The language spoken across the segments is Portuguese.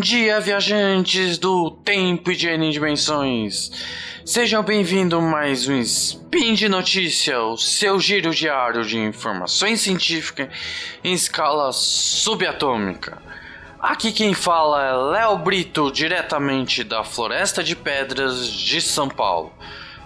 dia, viajantes do tempo e de N dimensões. Sejam bem-vindos mais um Spin de Notícia, o seu giro diário de informações científicas em escala subatômica. Aqui quem fala é Léo Brito, diretamente da Floresta de Pedras de São Paulo.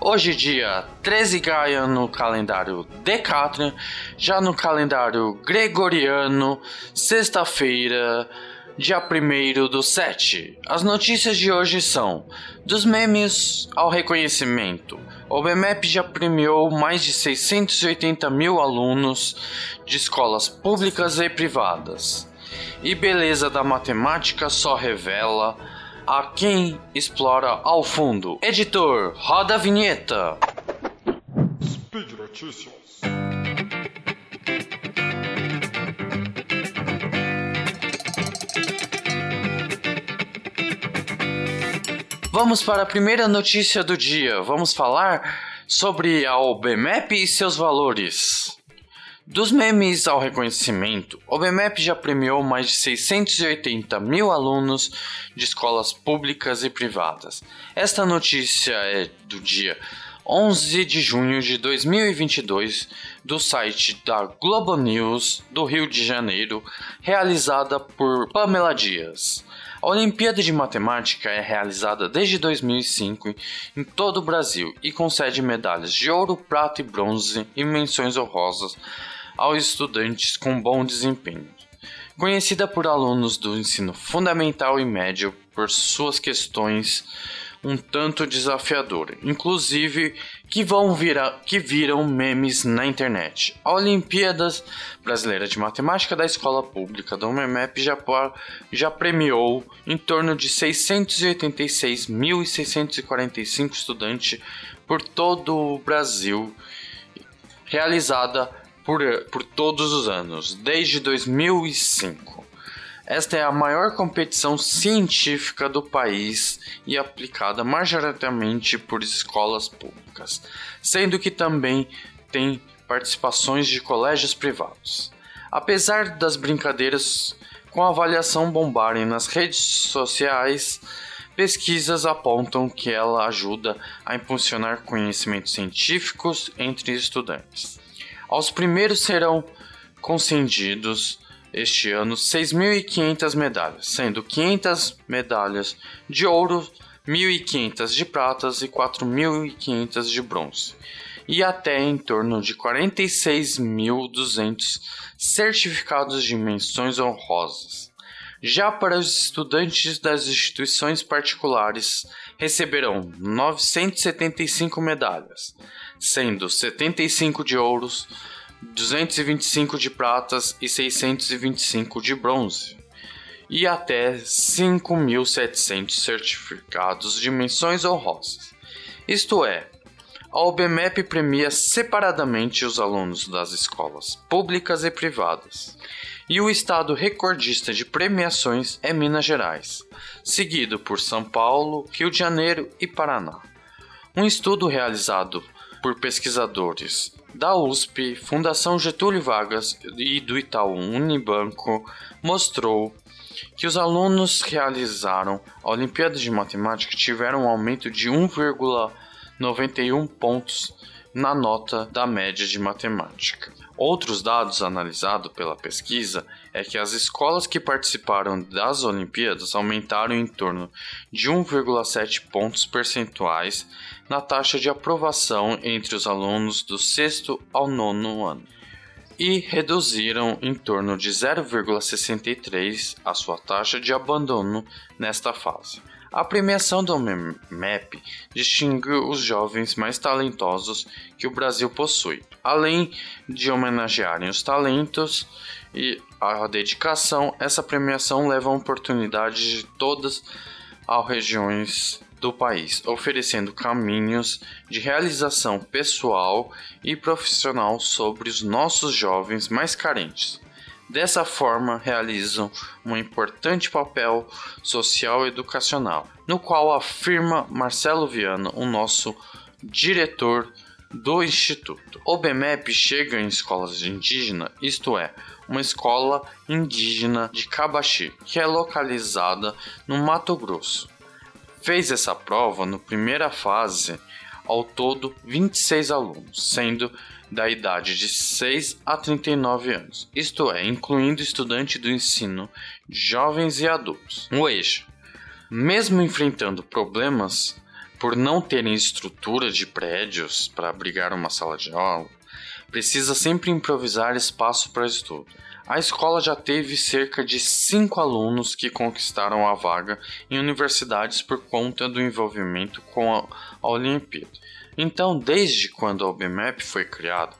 Hoje, dia 13 Gaia no calendário Decatrian, já no calendário Gregoriano, sexta-feira, dia 1 do 7. As notícias de hoje são: dos memes ao reconhecimento. O BMEP já premiou mais de 680 mil alunos de escolas públicas e privadas. E beleza da matemática só revela a quem explora ao fundo. Editor, roda a vinheta. Speed Notícias. Vamos para a primeira notícia do dia. Vamos falar sobre a OBMEP e seus valores. Dos memes ao reconhecimento, o BMEP já premiou mais de 680 mil alunos de escolas públicas e privadas. Esta notícia é do dia 11 de junho de 2022 do site da Globo News do Rio de Janeiro, realizada por Pamela Dias. A Olimpíada de Matemática é realizada desde 2005 em todo o Brasil e concede medalhas de ouro, prata e bronze e menções honrosas aos estudantes com bom desempenho. Conhecida por alunos do ensino fundamental e médio por suas questões um tanto desafiadoras, inclusive que vão virar que viram memes na internet. A Olimpíadas Brasileira de Matemática da Escola Pública do MEMEP já, já premiou em torno de 686.645 estudantes por todo o Brasil, realizada por, por todos os anos, desde 2005. Esta é a maior competição científica do país e aplicada majoritariamente por escolas públicas, sendo que também tem participações de colégios privados. Apesar das brincadeiras com avaliação bombarem nas redes sociais, pesquisas apontam que ela ajuda a impulsionar conhecimentos científicos entre estudantes. Aos primeiros serão concedidos este ano 6.500 medalhas, sendo 500 medalhas de ouro, 1.500 de pratas e 4.500 de bronze, e até em torno de 46.200 certificados de menções honrosas. Já para os estudantes das instituições particulares, receberão 975 medalhas, sendo 75 de ouros, 225 de pratas e 625 de bronze, e até 5.700 certificados de menções honrosas. Isto é, a OBMEP premia separadamente os alunos das escolas públicas e privadas. E o estado recordista de premiações é Minas Gerais, seguido por São Paulo, Rio de Janeiro e Paraná. Um estudo realizado por pesquisadores da USP, Fundação Getúlio Vargas e do Itaú Unibanco mostrou que os alunos que realizaram a Olimpíada de Matemática tiveram um aumento de 1,91 pontos na nota da média de matemática. Outros dados analisados pela pesquisa é que as escolas que participaram das Olimpíadas aumentaram em torno de 1,7 pontos percentuais na taxa de aprovação entre os alunos do sexto ao nono ano e reduziram em torno de 0,63 a sua taxa de abandono nesta fase. A premiação do MEP distingue os jovens mais talentosos que o Brasil possui, além de homenagearem os talentos e a dedicação. Essa premiação leva a oportunidade de todas as regiões do país, oferecendo caminhos de realização pessoal e profissional sobre os nossos jovens mais carentes. Dessa forma, realizam um importante papel social e educacional, no qual afirma Marcelo Viana, o nosso diretor do Instituto. O BMEP chega em escolas indígenas, isto é, uma escola indígena de Cabaxi, que é localizada no Mato Grosso. Fez essa prova no primeira fase ao todo 26 alunos, sendo da idade de 6 a 39 anos, isto é, incluindo estudante do ensino, jovens e adultos. O eixo, mesmo enfrentando problemas por não terem estrutura de prédios para abrigar uma sala de aula, precisa sempre improvisar espaço para estudo. A escola já teve cerca de cinco alunos que conquistaram a vaga em universidades por conta do envolvimento com a, Olimpíada. Então, desde quando a OBMAP foi criada,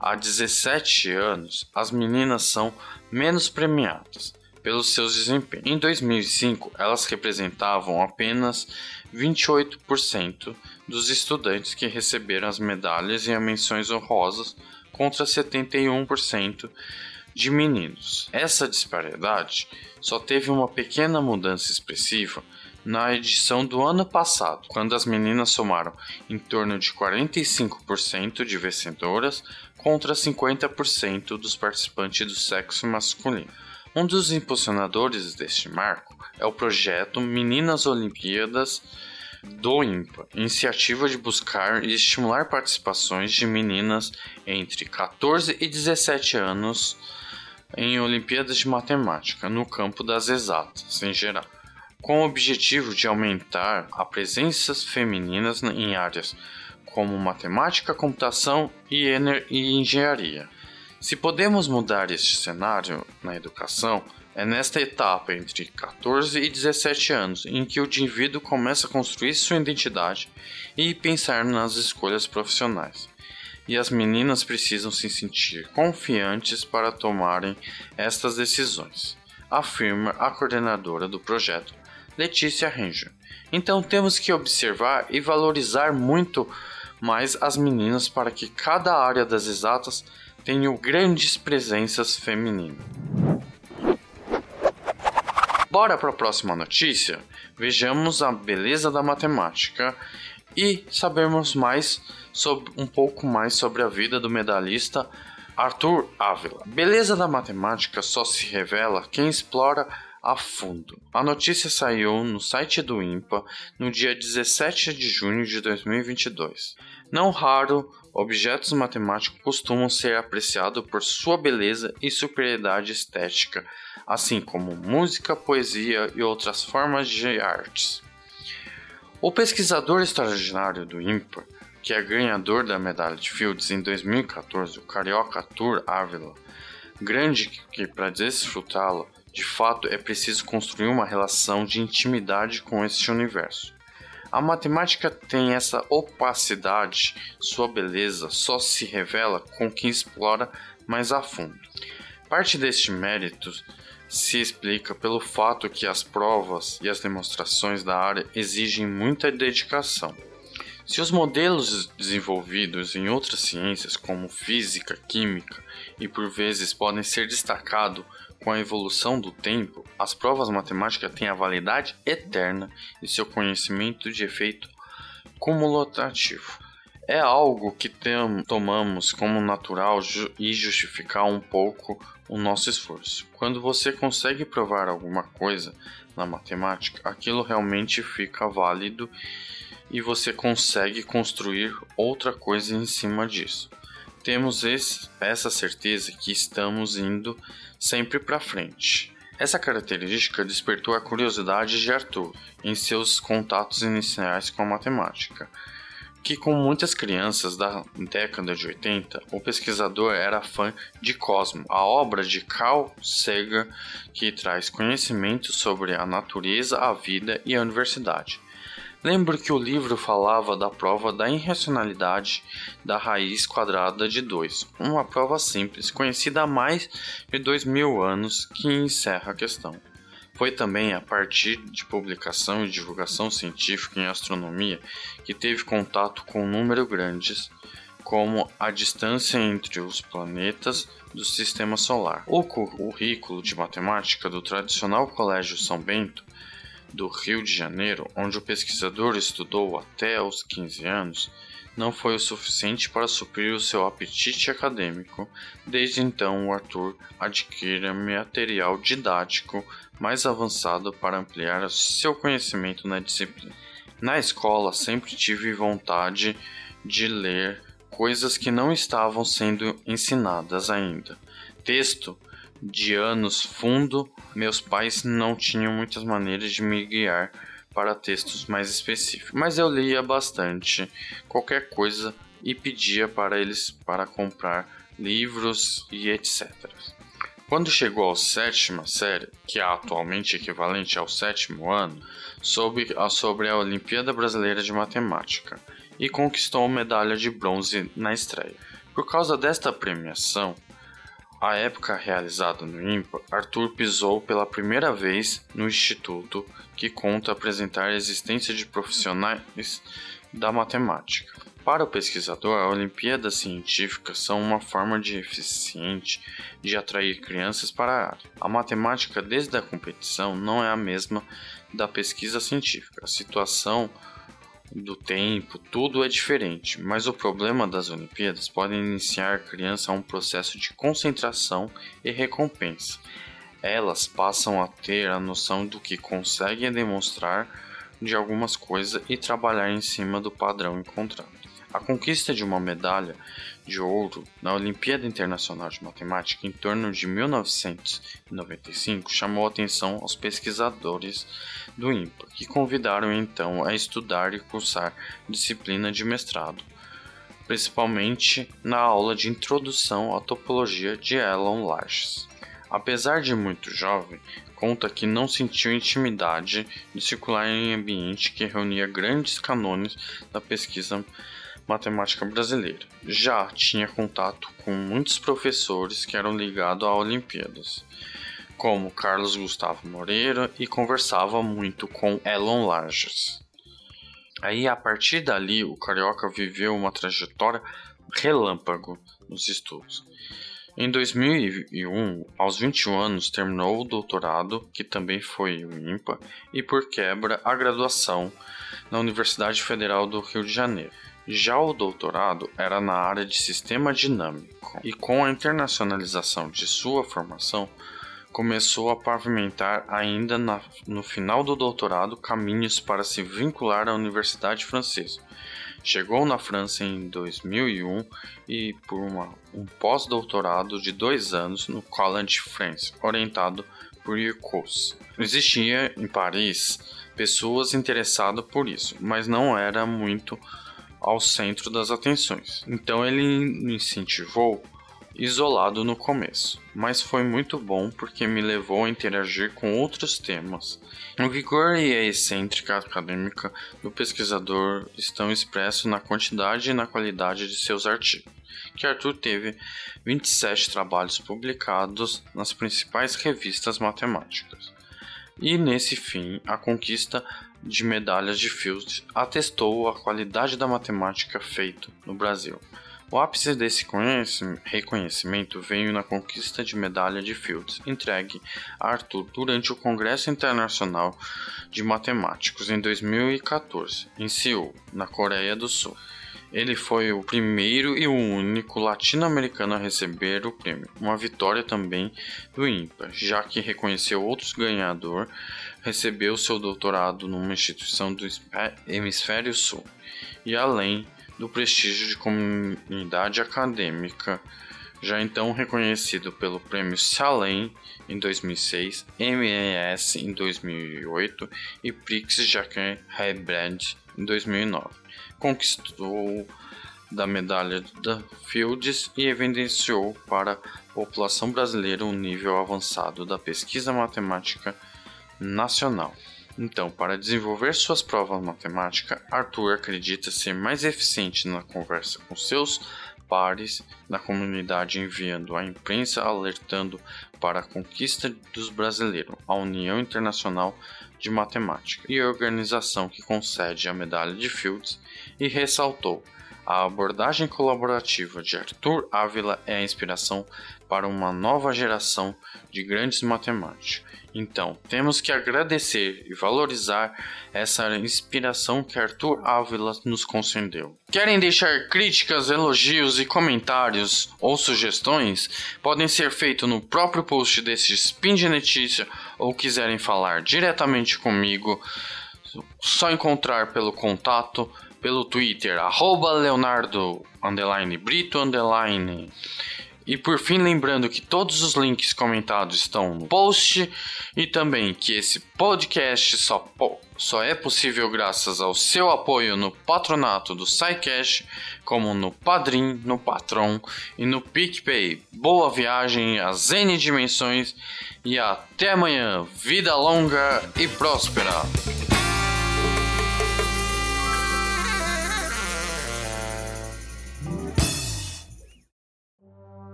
há 17 anos, as meninas são menos premiadas pelos seus desempenhos. Em 2005, elas representavam apenas 28% dos estudantes que receberam as medalhas e as menções honrosas contra 71% de meninos. Essa disparidade só teve uma pequena mudança expressiva na edição do ano passado, quando as meninas somaram em torno de 45% de vencedoras contra 50% dos participantes do sexo masculino. Um dos impulsionadores deste marco é o projeto Meninas Olimpíadas do IMPA, iniciativa de buscar e estimular participações de meninas entre 14 e 17 anos em Olimpíadas de Matemática no campo das exatas em geral com o objetivo de aumentar a presença femininas em áreas como matemática, computação e, e engenharia. Se podemos mudar este cenário na educação, é nesta etapa entre 14 e 17 anos em que o indivíduo começa a construir sua identidade e pensar nas escolhas profissionais. E as meninas precisam se sentir confiantes para tomarem estas decisões, afirma a coordenadora do projeto, Letícia Ranger. Então temos que observar e valorizar muito mais as meninas para que cada área das exatas tenha grandes presenças femininas. Bora para a próxima notícia? Vejamos a beleza da matemática e sabermos mais sobre um pouco mais sobre a vida do medalhista Arthur Ávila. Beleza da matemática só se revela quem explora a fundo. A notícia saiu no site do INPA no dia 17 de junho de 2022. Não raro, objetos matemáticos costumam ser apreciados por sua beleza e superioridade estética, assim como música, poesia e outras formas de artes. O pesquisador extraordinário do INPA, que é ganhador da medalha de Fields em 2014, o carioca Arthur Ávila, grande que para desfrutá-la de fato, é preciso construir uma relação de intimidade com este universo. A matemática tem essa opacidade, sua beleza só se revela com quem explora mais a fundo. Parte deste mérito se explica pelo fato que as provas e as demonstrações da área exigem muita dedicação. Se os modelos desenvolvidos em outras ciências, como física, química e por vezes podem ser destacados com a evolução do tempo, as provas matemáticas têm a validade eterna e seu conhecimento de efeito cumulativo. É algo que tem, tomamos como natural ju e justificar um pouco o nosso esforço. Quando você consegue provar alguma coisa na matemática, aquilo realmente fica válido e você consegue construir outra coisa em cima disso. Temos esse, essa certeza que estamos indo sempre para frente. Essa característica despertou a curiosidade de Arthur em seus contatos iniciais com a matemática, que com muitas crianças da década de 80, o pesquisador era fã de Cosmo, a obra de Carl Sagan que traz conhecimento sobre a natureza, a vida e a universidade. Lembro que o livro falava da prova da irracionalidade da raiz quadrada de 2, uma prova simples, conhecida há mais de dois mil anos, que encerra a questão. Foi também a partir de publicação e divulgação científica em astronomia que teve contato com um número grandes, como a distância entre os planetas do sistema solar. O currículo de matemática do tradicional Colégio São Bento do Rio de Janeiro, onde o pesquisador estudou até os 15 anos, não foi o suficiente para suprir o seu apetite acadêmico. Desde então, o Arthur adquire material didático mais avançado para ampliar seu conhecimento na disciplina. Na escola, sempre tive vontade de ler coisas que não estavam sendo ensinadas ainda. Texto de anos fundo, meus pais não tinham muitas maneiras de me guiar para textos mais específicos, mas eu lia bastante qualquer coisa e pedia para eles para comprar livros e etc. Quando chegou à sétima série, que é atualmente equivalente ao sétimo ano, soube sobre a Olimpíada Brasileira de Matemática e conquistou medalha de bronze na estreia. Por causa desta premiação, a época realizada no IMPA, Arthur pisou pela primeira vez no instituto que conta apresentar a existência de profissionais da matemática. Para o pesquisador, a Olimpíadas Científicas são uma forma de eficiente de atrair crianças para a área. A matemática, desde a competição, não é a mesma da pesquisa científica. A situação do tempo, tudo é diferente, mas o problema das Olimpíadas pode iniciar a criança a um processo de concentração e recompensa. Elas passam a ter a noção do que conseguem demonstrar de algumas coisas e trabalhar em cima do padrão encontrado. A conquista de uma medalha de ouro na Olimpíada Internacional de Matemática em torno de 1995 chamou a atenção aos pesquisadores do INPA, que convidaram então a estudar e cursar disciplina de mestrado, principalmente na aula de introdução à topologia de Elon Lages. Apesar de muito jovem, conta que não sentiu intimidade de circular em ambiente que reunia grandes canones da pesquisa matemática brasileira. Já tinha contato com muitos professores que eram ligados a Olimpíadas, como Carlos Gustavo Moreira, e conversava muito com Elon Lages. Aí, a partir dali, o Carioca viveu uma trajetória relâmpago nos estudos. Em 2001, aos 21 anos, terminou o doutorado, que também foi o IMPA, e por quebra, a graduação na Universidade Federal do Rio de Janeiro. Já o doutorado era na área de sistema dinâmico, e com a internacionalização de sua formação, começou a pavimentar ainda na, no final do doutorado caminhos para se vincular à Universidade Francesa. Chegou na França em 2001 e por uma, um pós-doutorado de dois anos no College France, orientado por Yukos. Existia em Paris pessoas interessadas por isso, mas não era muito ao centro das atenções. Então ele me incentivou isolado no começo, mas foi muito bom porque me levou a interagir com outros temas. O vigor e a excêntrica acadêmica do pesquisador estão expressos na quantidade e na qualidade de seus artigos, que Arthur teve 27 trabalhos publicados nas principais revistas matemáticas. E nesse fim, a conquista de medalhas de Fields atestou a qualidade da matemática feita no Brasil. O ápice desse reconhecimento veio na conquista de medalha de Fields, entregue a Arthur durante o Congresso Internacional de Matemáticos em 2014, em Seul, na Coreia do Sul. Ele foi o primeiro e o único latino-americano a receber o prêmio, uma vitória também do INPA, já que reconheceu outros ganhador, recebeu seu doutorado numa instituição do Hemisfério Sul, e além do prestígio de comunidade acadêmica, já então reconhecido pelo Prêmio Salem em 2006, MES em 2008 e Prix Jacques Hebrand em 2009 conquistou da medalha da Fields e evidenciou para a população brasileira um nível avançado da pesquisa matemática nacional. Então, para desenvolver suas provas matemáticas, Arthur acredita ser mais eficiente na conversa com seus pares na comunidade, enviando à imprensa alertando para a conquista dos brasileiros, a União Internacional de Matemática e a organização que concede a medalha de Fields, e ressaltou A abordagem colaborativa de Arthur Ávila é a inspiração para uma nova geração de grandes matemáticos. Então, temos que agradecer e valorizar essa inspiração que Arthur Ávila nos concedeu. Querem deixar críticas, elogios e comentários ou sugestões? Podem ser feitos no próprio post desse Spin de Notícia ou quiserem falar diretamente comigo, só encontrar pelo contato pelo Twitter, arroba Leonardo Brito underline. E por fim, lembrando que todos os links comentados estão no post e também que esse podcast só, só é possível graças ao seu apoio no patronato do SciCash, como no Padrim, no Patron e no PicPay. Boa viagem às N dimensões e até amanhã. Vida longa e próspera!